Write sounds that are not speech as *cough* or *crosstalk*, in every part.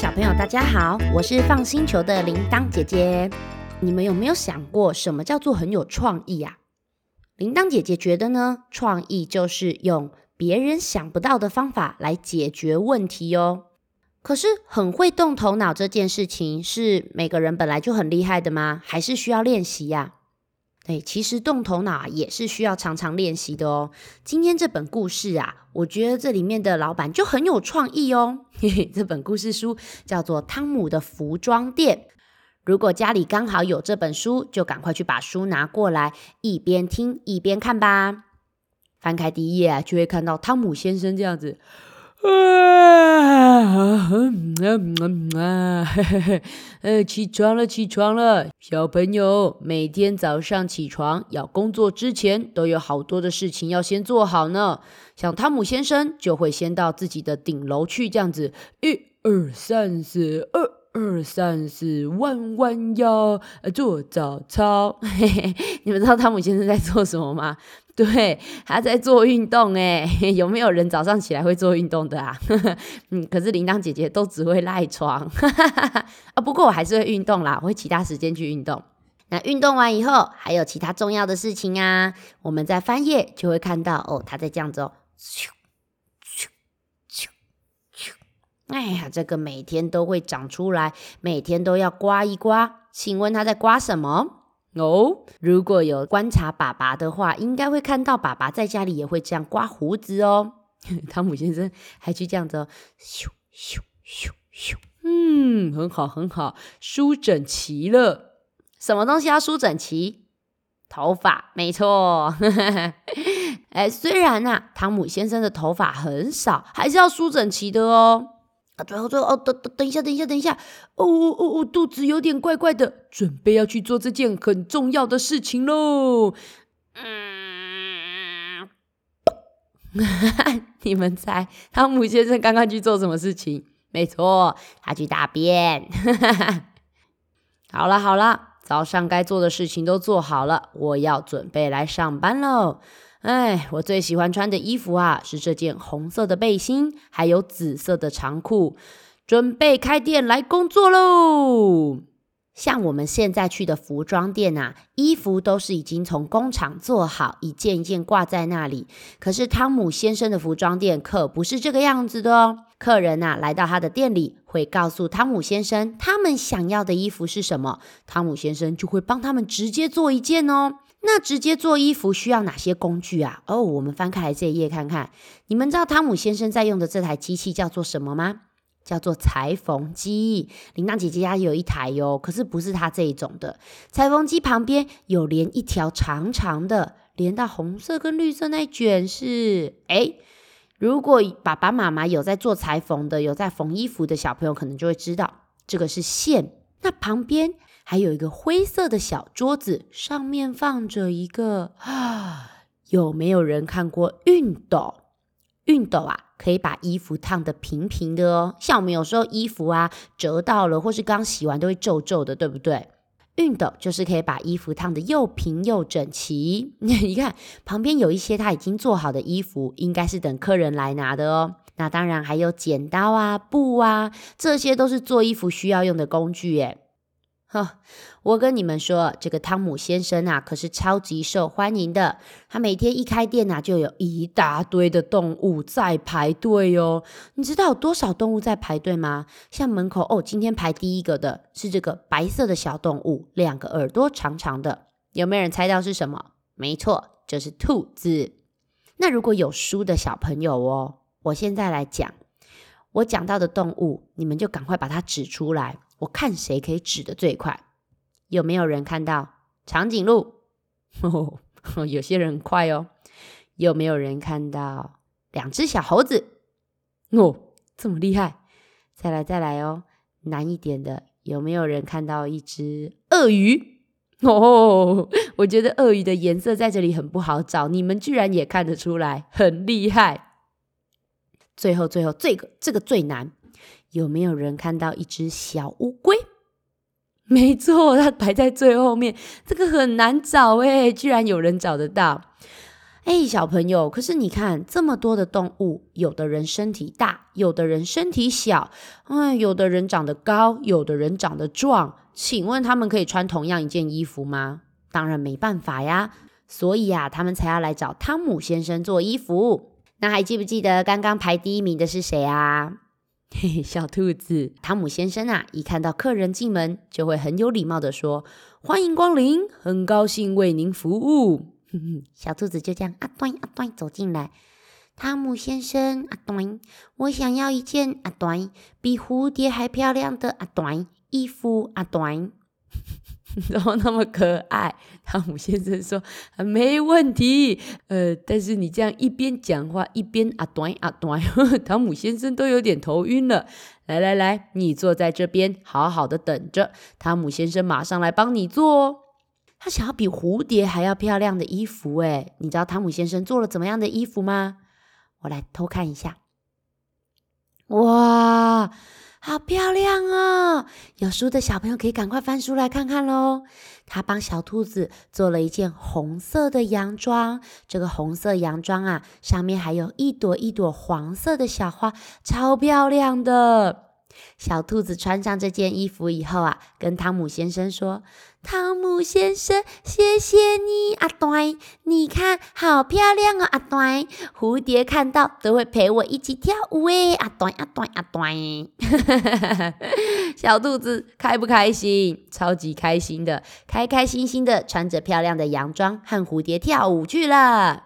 小朋友，大家好，我是放星球的铃铛姐姐。你们有没有想过，什么叫做很有创意啊？铃铛姐姐觉得呢，创意就是用别人想不到的方法来解决问题哦。可是，很会动头脑这件事情，是每个人本来就很厉害的吗？还是需要练习呀？哎，其实动头脑也是需要常常练习的哦。今天这本故事啊，我觉得这里面的老板就很有创意哦。嘿嘿，这本故事书叫做《汤姆的服装店》。如果家里刚好有这本书，就赶快去把书拿过来，一边听一边看吧。翻开第一页啊，就会看到汤姆先生这样子。啊，嗯嗯嗯啊，嘿嘿嘿，呃，起床了，起床了，小朋友，每天早上起床要工作之前，都有好多的事情要先做好呢。像汤姆先生就会先到自己的顶楼去，这样子，一二三四，二二三四，弯弯腰，做早操。嘿嘿，你们知道汤姆先生在做什么吗？对，他在做运动诶，*laughs* 有没有人早上起来会做运动的啊？*laughs* 嗯，可是铃铛姐姐都只会赖床 *laughs* 啊。不过我还是会运动啦，我会其他时间去运动。那运动完以后，还有其他重要的事情啊。我们在翻页就会看到哦，他在这样子哦，咻咻咻咻。哎呀，这个每天都会长出来，每天都要刮一刮。请问他在刮什么？哦，如果有观察爸爸的话，应该会看到爸爸在家里也会这样刮胡子哦。*laughs* 汤姆先生还去这样子，咻咻咻咻，嗯，很好很好，梳整齐了。什么东西要梳整齐？头发，没错。*laughs* 哎，虽然啊，汤姆先生的头发很少，还是要梳整齐的哦。啊，最后最后哦，等等等一下，等一下，等一下，哦哦哦我，肚子有点怪怪的，准备要去做这件很重要的事情喽。嗯，*laughs* 你们猜汤姆先生刚刚去做什么事情？没错，他去大便。*laughs* 好了好了，早上该做的事情都做好了，我要准备来上班喽。哎，我最喜欢穿的衣服啊，是这件红色的背心，还有紫色的长裤，准备开店来工作喽。像我们现在去的服装店啊，衣服都是已经从工厂做好，一件一件挂在那里。可是汤姆先生的服装店可不是这个样子的哦。客人呐，来到他的店里，会告诉汤姆先生他们想要的衣服是什么，汤姆先生就会帮他们直接做一件哦。那直接做衣服需要哪些工具啊？哦，我们翻开来这一页看看。你们知道汤姆先生在用的这台机器叫做什么吗？叫做裁缝机。铃铛姐姐家有一台哟，可是不是它这一种的。裁缝机旁边有连一条长长的，连到红色跟绿色那卷是。诶，如果爸爸妈妈有在做裁缝的，有在缝衣服的小朋友，可能就会知道这个是线。那旁边。还有一个灰色的小桌子，上面放着一个啊，*gasps* 有没有人看过熨斗？熨斗啊，可以把衣服烫得平平的哦。像我们有时候衣服啊折到了，或是刚洗完都会皱皱的，对不对？熨斗就是可以把衣服烫得又平又整齐。*laughs* 你看旁边有一些他已经做好的衣服，应该是等客人来拿的哦。那当然还有剪刀啊、布啊，这些都是做衣服需要用的工具耶。呵，我跟你们说，这个汤姆先生啊，可是超级受欢迎的。他每天一开店啊，就有一大堆的动物在排队哦。你知道有多少动物在排队吗？像门口哦，今天排第一个的是这个白色的小动物，两个耳朵长长的。有没有人猜到是什么？没错，就是兔子。那如果有书的小朋友哦，我现在来讲，我讲到的动物，你们就赶快把它指出来。我看谁可以指的最快？有没有人看到长颈鹿？*laughs* 哦，有些人快哦。有没有人看到两只小猴子？哦，这么厉害！再来再来哦，难一点的，有没有人看到一只鳄鱼？哦，我觉得鳄鱼的颜色在这里很不好找，你们居然也看得出来，很厉害。最后最后，这个这个最难。有没有人看到一只小乌龟？没错，它排在最后面。这个很难找诶，居然有人找得到。哎，小朋友，可是你看这么多的动物，有的人身体大，有的人身体小，哎，有的人长得高，有的人长得壮，请问他们可以穿同样一件衣服吗？当然没办法呀，所以啊，他们才要来找汤姆先生做衣服。那还记不记得刚刚排第一名的是谁啊？嘿嘿，小兔子。汤姆先生啊，一看到客人进门，就会很有礼貌的说：“欢迎光临，很高兴为您服务。”哼哼，小兔子就这样啊端啊端走进来。汤姆先生啊端，我想要一件啊端比蝴蝶还漂亮的啊端衣服啊端，*laughs* *laughs* 怎么那么可爱？汤姆先生说：“，没问题。”呃，但是你这样一边讲话一边啊短啊端，*laughs* 汤姆先生都有点头晕了。来来来，你坐在这边，好好的等着，汤姆先生马上来帮你做哦。他想要比蝴蝶还要漂亮的衣服，诶，你知道汤姆先生做了怎么样的衣服吗？我来偷看一下。哇，好漂亮哦！有书的小朋友可以赶快翻书来看看喽。他帮小兔子做了一件红色的洋装，这个红色洋装啊，上面还有一朵一朵黄色的小花，超漂亮的。小兔子穿上这件衣服以后啊，跟汤姆先生说：“汤姆先生，谢谢你，阿端，你看好漂亮哦，阿端，蝴蝶看到都会陪我一起跳舞诶，阿端，阿端，阿端。*laughs* ”小兔子开不开心？超级开心的，开开心心的穿着漂亮的洋装和蝴蝶跳舞去了。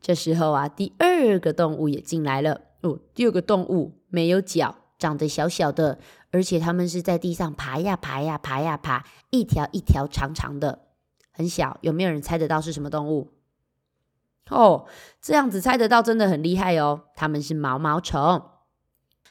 这时候啊，第二个动物也进来了。哦，第二个动物没有脚。长得小小的，而且它们是在地上爬呀爬呀爬呀爬，一条一条长长的，很小。有没有人猜得到是什么动物？哦，这样子猜得到真的很厉害哦。它们是毛毛虫，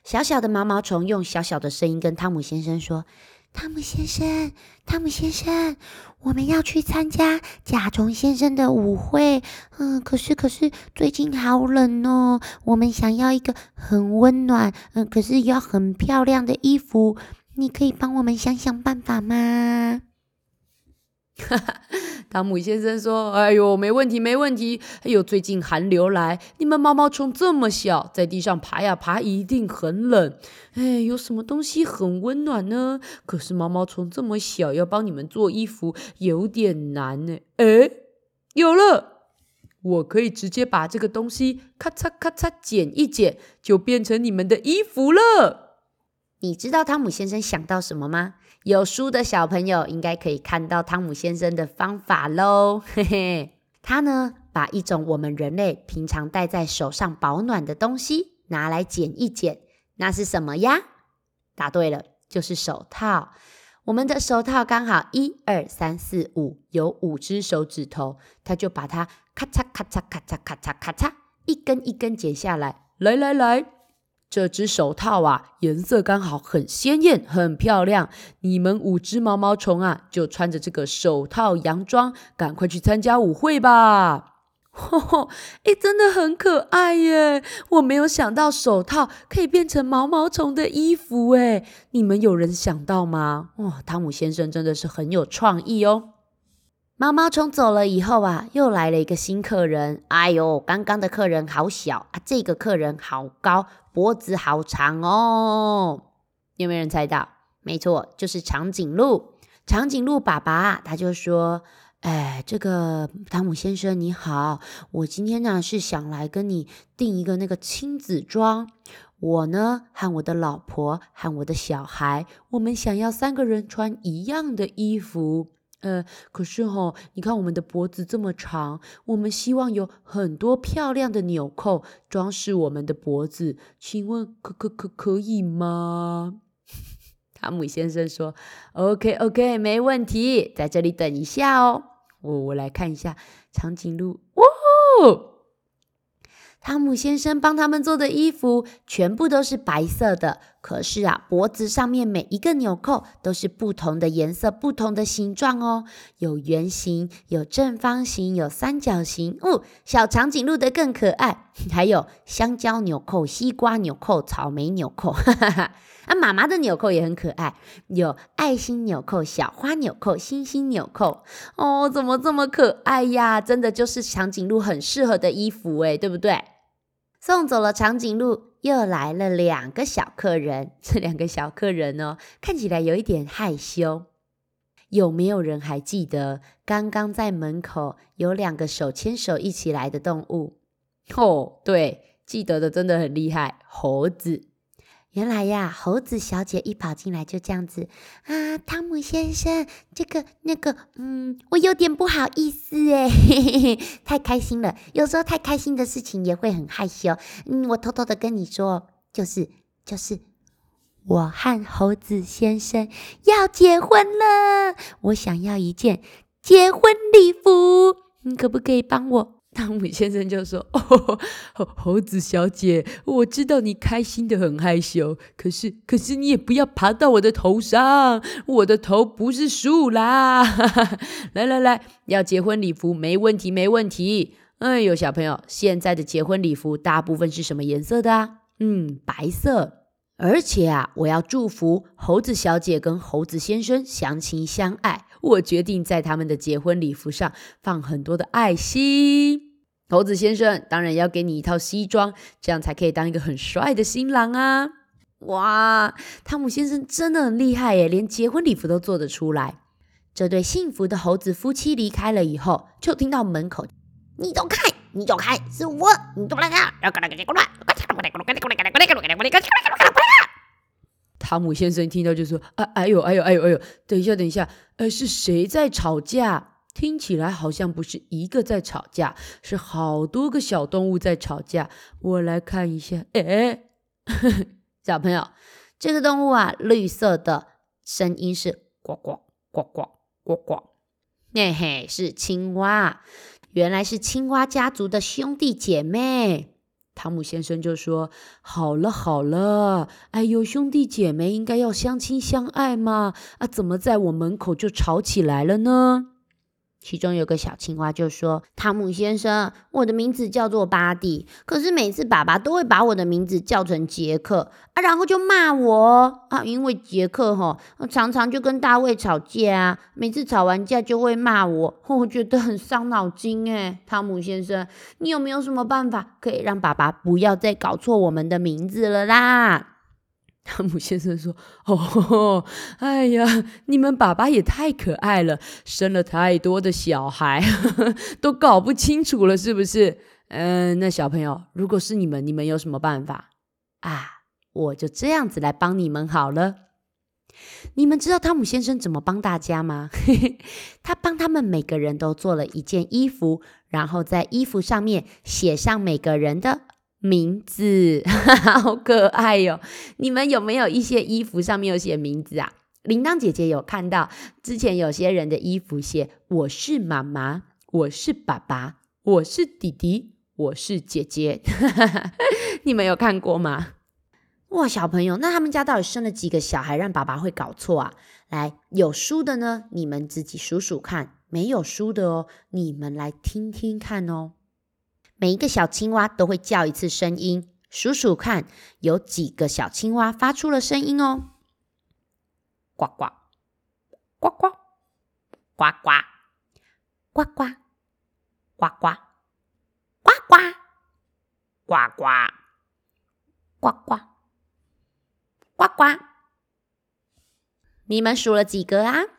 小小的毛毛虫用小小的声音跟汤姆先生说。汤姆先生，汤姆先生，我们要去参加甲虫先生的舞会。嗯，可是可是最近好冷哦，我们想要一个很温暖，嗯，可是要很漂亮的衣服。你可以帮我们想想办法吗？哈哈，汤姆先生说：“哎呦，没问题，没问题。哎呦，最近寒流来，你们毛毛虫这么小，在地上爬呀爬，一定很冷。哎，有什么东西很温暖呢？可是毛毛虫这么小，要帮你们做衣服有点难呢。哎，有了，我可以直接把这个东西咔嚓咔嚓剪一剪，就变成你们的衣服了。你知道汤姆先生想到什么吗？”有书的小朋友应该可以看到汤姆先生的方法喽，*laughs* 嘿嘿，他呢，把一种我们人类平常戴在手上保暖的东西拿来剪一剪，那是什么呀？答对了，就是手套。我们的手套刚好一二三四五，有五只手指头，他就把它咔嚓咔嚓咔嚓咔嚓咔嚓一根一根剪下来，来来来。这只手套啊，颜色刚好很鲜艳，很漂亮。你们五只毛毛虫啊，就穿着这个手套洋装，赶快去参加舞会吧！*laughs* 吼吼，哎，真的很可爱耶！我没有想到手套可以变成毛毛虫的衣服，哎，你们有人想到吗？哇、哦，汤姆先生真的是很有创意哦。毛毛虫走了以后啊，又来了一个新客人。哎呦，刚刚的客人好小啊，这个客人好高，脖子好长哦。有没有人猜到？没错，就是长颈鹿。长颈鹿爸爸他就说：“哎，这个汤姆先生你好，我今天呢是想来跟你订一个那个亲子装。我呢和我的老婆和我的小孩，我们想要三个人穿一样的衣服。”呃，可是齁，你看我们的脖子这么长，我们希望有很多漂亮的纽扣装饰我们的脖子，请问可可可可以吗？*laughs* 汤姆先生说：“OK OK，没问题，在这里等一下哦。我我来看一下长颈鹿，哦！汤姆先生帮他们做的衣服全部都是白色的，可是啊，脖子上面每一个纽扣都是不同的颜色、不同的形状哦，有圆形、有正方形、有三角形。哦，小长颈鹿的更可爱，还有香蕉纽扣、西瓜纽扣、草莓纽扣。*laughs* 哈哈哈。啊，妈妈的纽扣也很可爱，有爱心纽扣、小花纽扣、星星纽扣。哦，怎么这么可爱呀？真的就是长颈鹿很适合的衣服诶，对不对？送走了长颈鹿，又来了两个小客人。*laughs* 这两个小客人哦，看起来有一点害羞。有没有人还记得刚刚在门口有两个手牵手一起来的动物？哦，对，记得的真的很厉害，猴子。原来呀，猴子小姐一跑进来就这样子啊，汤姆先生，这个那个，嗯，我有点不好意思诶，*laughs* 太开心了，有时候太开心的事情也会很害羞。嗯，我偷偷的跟你说，就是就是，我和猴子先生要结婚了，我想要一件结婚礼服，你可不可以帮我？汤姆先生就说：“哦，猴子小姐，我知道你开心得很害羞，可是，可是你也不要爬到我的头上，我的头不是树啦。来来来，要结婚礼服，没问题，没问题。哎呦，小朋友，现在的结婚礼服大部分是什么颜色的啊？嗯，白色。而且啊，我要祝福猴子小姐跟猴子先生相亲相爱。我决定在他们的结婚礼服上放很多的爱心。”猴子先生当然要给你一套西装，这样才可以当一个很帅的新郎啊！哇，汤姆先生真的很厉害耶，连结婚礼服都做得出来。这对幸福的猴子夫妻离开了以后，就听到门口：“你走开，你走开，是我，你过来啊！”汤姆先生听到就说：“哎，哎呦，哎呦，哎呦，哎呦，等一下，等一下，呃，是谁在吵架？”听起来好像不是一个在吵架，是好多个小动物在吵架。我来看一下，哎，小朋友，这个动物啊，绿色的，声音是呱呱呱呱呱呱，嘿嘿，是青蛙。原来是青蛙家族的兄弟姐妹。汤姆先生就说：“好了好了，哎呦，兄弟姐妹应该要相亲相爱嘛，啊，怎么在我门口就吵起来了呢？”其中有个小青蛙就说：“汤姆先生，我的名字叫做巴蒂，可是每次爸爸都会把我的名字叫成杰克啊，然后就骂我啊，因为杰克哈常常就跟大卫吵架啊，每次吵完架就会骂我，我觉得很伤脑筋诶。汤姆先生，你有没有什么办法可以让爸爸不要再搞错我们的名字了啦？” *laughs* 汤姆先生说：“哦，哎呀，你们爸爸也太可爱了，生了太多的小孩，呵呵，都搞不清楚了，是不是？嗯，那小朋友，如果是你们，你们有什么办法啊？我就这样子来帮你们好了。你们知道汤姆先生怎么帮大家吗？*laughs* 他帮他们每个人都做了一件衣服，然后在衣服上面写上每个人的。”名字 *laughs* 好可爱哟、哦！你们有没有一些衣服上面有写名字啊？铃铛姐姐有看到，之前有些人的衣服写“我是妈妈，我是爸爸，我是弟弟，我是姐姐”，*laughs* 你们有看过吗？哇，小朋友，那他们家到底生了几个小孩，让爸爸会搞错啊？来，有书的呢，你们自己数数看；没有书的哦，你们来听听看哦。每一个小青蛙都会叫一次声音，数数看有几个小青蛙发出了声音哦。呱呱。呱呱。呱呱。呱呱。呱呱。呱呱。呱呱。呱呱。呱，你们数了几个啊？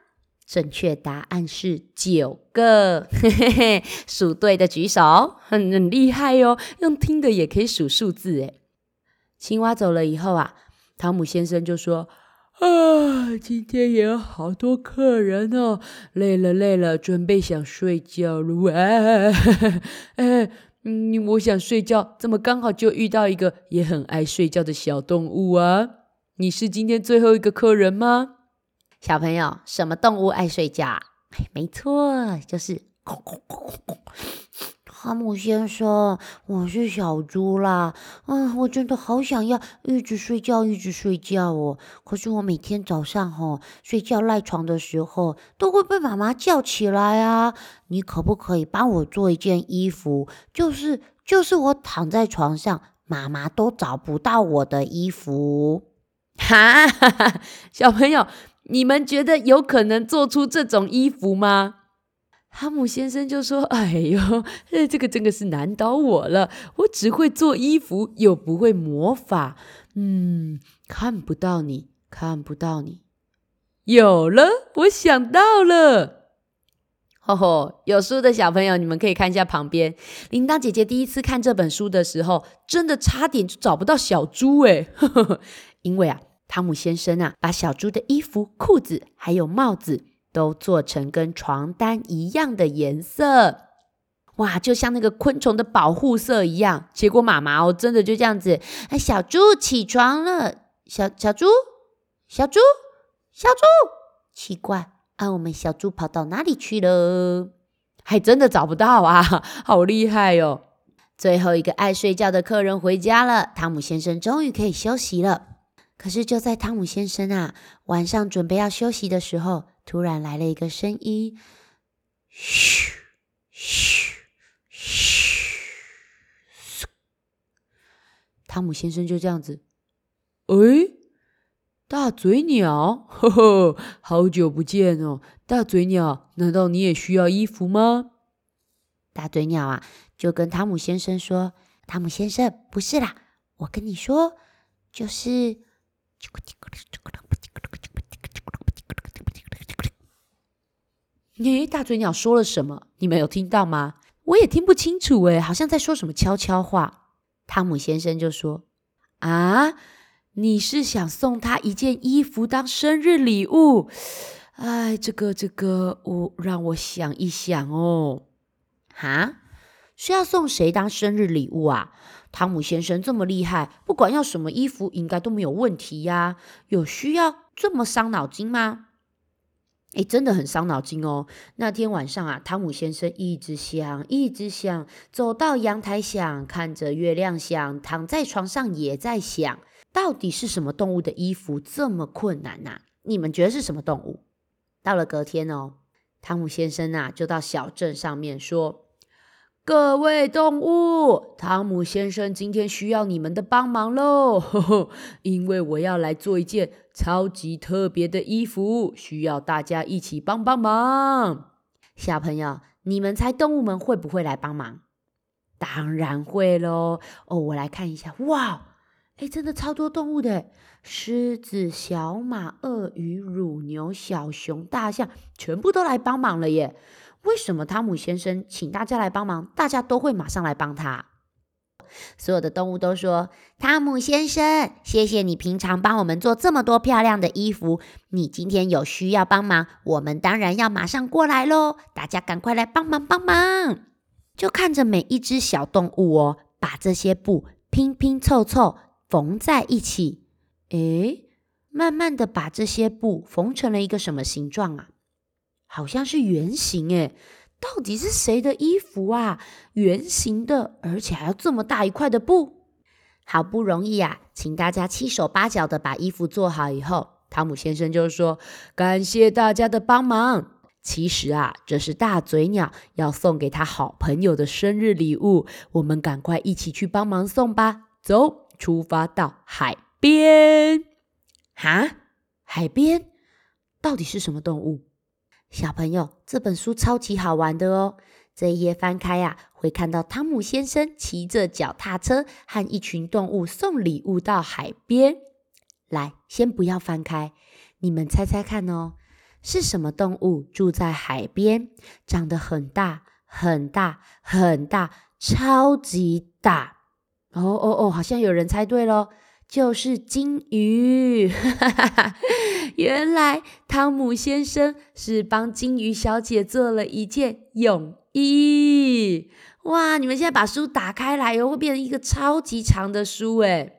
正确答案是九个，嘿嘿嘿，数对的举手，很很厉害哟，用听的也可以数数字诶。青蛙走了以后啊，汤姆先生就说：“啊，今天也有好多客人哦，累了累了，准备想睡觉了。哎，*laughs* 哎，嗯，我想睡觉，怎么刚好就遇到一个也很爱睡觉的小动物啊？你是今天最后一个客人吗？”小朋友，什么动物爱睡觉？*laughs* 没错，就是，汤姆先生，我是小猪啦。嗯，我真的好想要一直睡觉，一直睡觉哦。可是我每天早上吼睡觉赖床的时候，都会被妈妈叫起来啊。你可不可以帮我做一件衣服？就是就是我躺在床上，妈妈都找不到我的衣服。哈，*laughs* 小朋友，你们觉得有可能做出这种衣服吗？哈姆先生就说：“哎呦，这个真的是难倒我了。我只会做衣服，又不会魔法。嗯，看不到你，看不到你。有了，我想到了。吼吼，有书的小朋友，你们可以看一下旁边。铃铛姐姐第一次看这本书的时候，真的差点就找不到小猪哎，呵呵，因为啊，汤姆先生啊，把小猪的衣服、裤子还有帽子。”都做成跟床单一样的颜色，哇，就像那个昆虫的保护色一样。结果妈妈哦，真的就这样子，哎，小猪起床了，小小猪，小猪，小猪，奇怪，啊，我们小猪跑到哪里去了？还真的找不到啊，*laughs* 好厉害哟、哦！最后一个爱睡觉的客人回家了，汤姆先生终于可以休息了。可是就在汤姆先生啊晚上准备要休息的时候，突然来了一个声音，嘘嘘嘘，汤姆先生就这样子，哎，大嘴鸟，呵呵，好久不见哦，大嘴鸟，难道你也需要衣服吗？大嘴鸟啊，就跟汤姆先生说：“汤姆先生，不是啦，我跟你说，就是。”诶，大嘴鸟说了什么？你们有听到吗？我也听不清楚诶，好像在说什么悄悄话。汤姆先生就说：“啊，你是想送他一件衣服当生日礼物？哎，这个这个，我让我想一想哦。哈，是要送谁当生日礼物啊？汤姆先生这么厉害，不管要什么衣服，应该都没有问题呀。有需要这么伤脑筋吗？”诶，真的很伤脑筋哦。那天晚上啊，汤姆先生一直想，一直想，走到阳台想，看着月亮想，躺在床上也在想，到底是什么动物的衣服这么困难呐？你们觉得是什么动物？到了隔天哦，汤姆先生啊，就到小镇上面说。各位动物，汤姆先生今天需要你们的帮忙喽！呵呵，因为我要来做一件超级特别的衣服，需要大家一起帮帮忙。小朋友，你们猜动物们会不会来帮忙？当然会喽！哦，我来看一下，哇，诶，真的超多动物的，狮子、小马、鳄鱼、乳牛、小熊、大象，全部都来帮忙了耶！为什么汤姆先生请大家来帮忙，大家都会马上来帮他？所有的动物都说：“汤姆先生，谢谢你平常帮我们做这么多漂亮的衣服。你今天有需要帮忙，我们当然要马上过来喽！大家赶快来帮忙帮忙！”就看着每一只小动物哦，把这些布拼拼凑凑缝在一起。诶，慢慢的把这些布缝成了一个什么形状啊？好像是圆形诶，到底是谁的衣服啊？圆形的，而且还要这么大一块的布，好不容易啊，请大家七手八脚的把衣服做好以后，汤姆先生就说：“感谢大家的帮忙。其实啊，这是大嘴鸟要送给他好朋友的生日礼物，我们赶快一起去帮忙送吧。走，出发到海边。哈，海边到底是什么动物？”小朋友，这本书超级好玩的哦！这一页翻开啊，会看到汤姆先生骑着脚踏车和一群动物送礼物到海边。来，先不要翻开，你们猜猜看哦，是什么动物住在海边，长得很大很大很大，超级大？哦哦哦，好像有人猜对喽。就是金鱼，*laughs* 原来汤姆先生是帮金鱼小姐做了一件泳衣。哇！你们现在把书打开来哟，会变成一个超级长的书诶。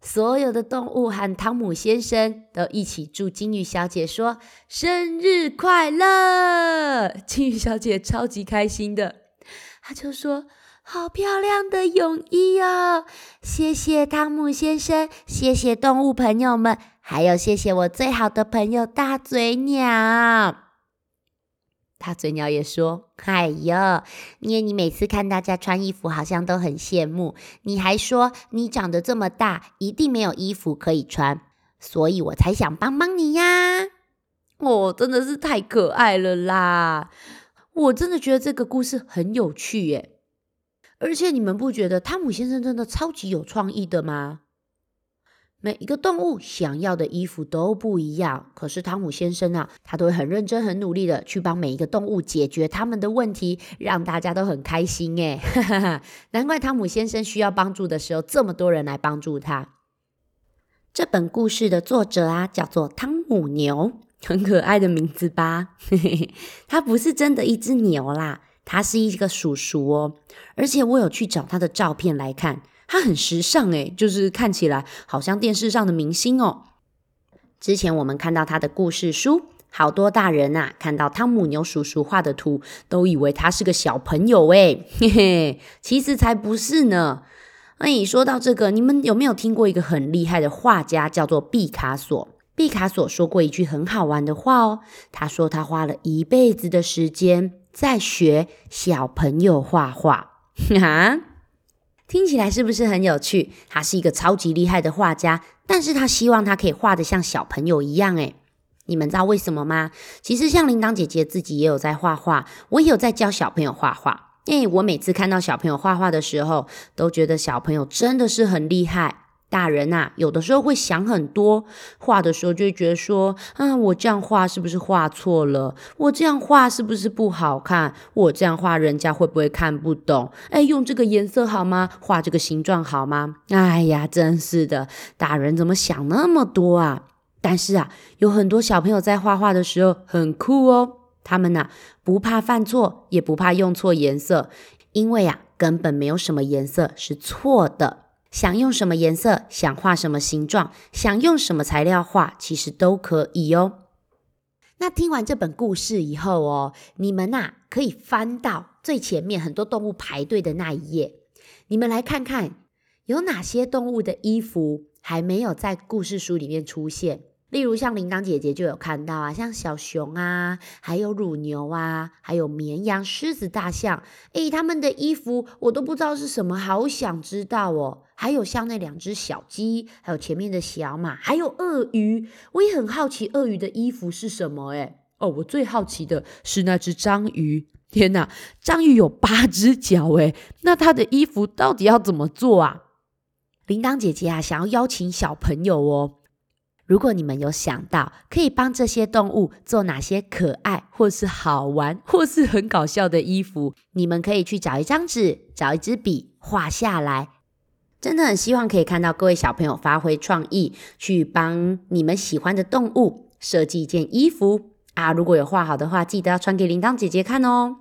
所有的动物和汤姆先生都一起祝金鱼小姐说生日快乐。金鱼小姐超级开心的，她就说：好漂亮的泳衣哦！谢谢汤姆先生，谢谢动物朋友们，还有谢谢我最好的朋友大嘴鸟。大嘴鸟也说：“哎呦，因为你每次看大家穿衣服，好像都很羡慕。你还说你长得这么大，一定没有衣服可以穿，所以我才想帮帮你呀。”哦，真的是太可爱了啦！我真的觉得这个故事很有趣耶。而且你们不觉得汤姆先生真的超级有创意的吗？每一个动物想要的衣服都不一样，可是汤姆先生啊，他都会很认真、很努力的去帮每一个动物解决他们的问题，让大家都很开心诶。*laughs* 难怪汤姆先生需要帮助的时候，这么多人来帮助他。这本故事的作者啊，叫做汤姆牛，很可爱的名字吧？*laughs* 他不是真的一只牛啦，他是一个叔叔哦。而且我有去找他的照片来看。他很时尚诶，就是看起来好像电视上的明星哦。之前我们看到他的故事书，好多大人呐，看到汤姆牛叔叔画的图，都以为他是个小朋友诶，嘿嘿，其实才不是呢。哎，说到这个，你们有没有听过一个很厉害的画家，叫做毕卡索？毕卡索说过一句很好玩的话哦，他说他花了一辈子的时间在学小朋友画画，*laughs* 哈。听起来是不是很有趣？他是一个超级厉害的画家，但是他希望他可以画得像小朋友一样。诶，你们知道为什么吗？其实像铃铛姐姐自己也有在画画，我也有在教小朋友画画。诶，我每次看到小朋友画画的时候，都觉得小朋友真的是很厉害。大人呐、有的时候会想很多，画的时候就会觉得说，啊，我这样画是不是画错了？我这样画是不是不好看？我这样画人家会不会看不懂？哎，用这个颜色好吗？画这个形状好吗？哎呀，真是的，大人怎么想那么多啊？但是啊，有很多小朋友在画画的时候很酷哦，他们呐、不怕犯错，也不怕用错颜色，因为呀、啊，根本没有什么颜色是错的。想用什么颜色，想画什么形状，想用什么材料画，其实都可以哦。那听完这本故事以后哦，你们呐可以翻到最前面很多动物排队的那一页，你们来看看有哪些动物的衣服还没有在故事书里面出现。例如像铃铛姐姐就有看到啊，像小熊啊，还有乳牛啊，还有绵羊、狮子、大象，诶，他们的衣服我都不知道是什么，好想知道哦。还有像那两只小鸡，还有前面的小马，还有鳄鱼，我也很好奇鳄鱼的衣服是什么诶。哦，我最好奇的是那只章鱼，天哪，章鱼有八只脚诶，那它的衣服到底要怎么做啊？铃铛姐姐啊，想要邀请小朋友哦。如果你们有想到可以帮这些动物做哪些可爱，或是好玩，或是很搞笑的衣服，你们可以去找一张纸，找一支笔画下来。真的很希望可以看到各位小朋友发挥创意，去帮你们喜欢的动物设计一件衣服啊！如果有画好的话，记得要传给铃铛姐姐看哦。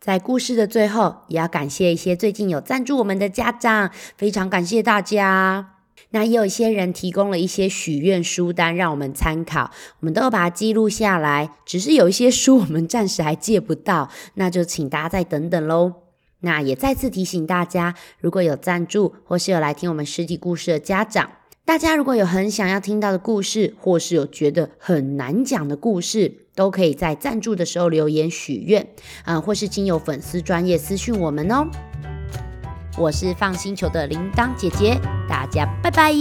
在故事的最后，也要感谢一些最近有赞助我们的家长，非常感谢大家。那也有一些人提供了一些许愿书单让我们参考，我们都要把它记录下来。只是有一些书我们暂时还借不到，那就请大家再等等喽。那也再次提醒大家，如果有赞助或是有来听我们实体故事的家长，大家如果有很想要听到的故事，或是有觉得很难讲的故事，都可以在赞助的时候留言许愿，嗯，或是经由粉丝专业私讯我们哦。我是放星球的铃铛姐姐，大家拜拜。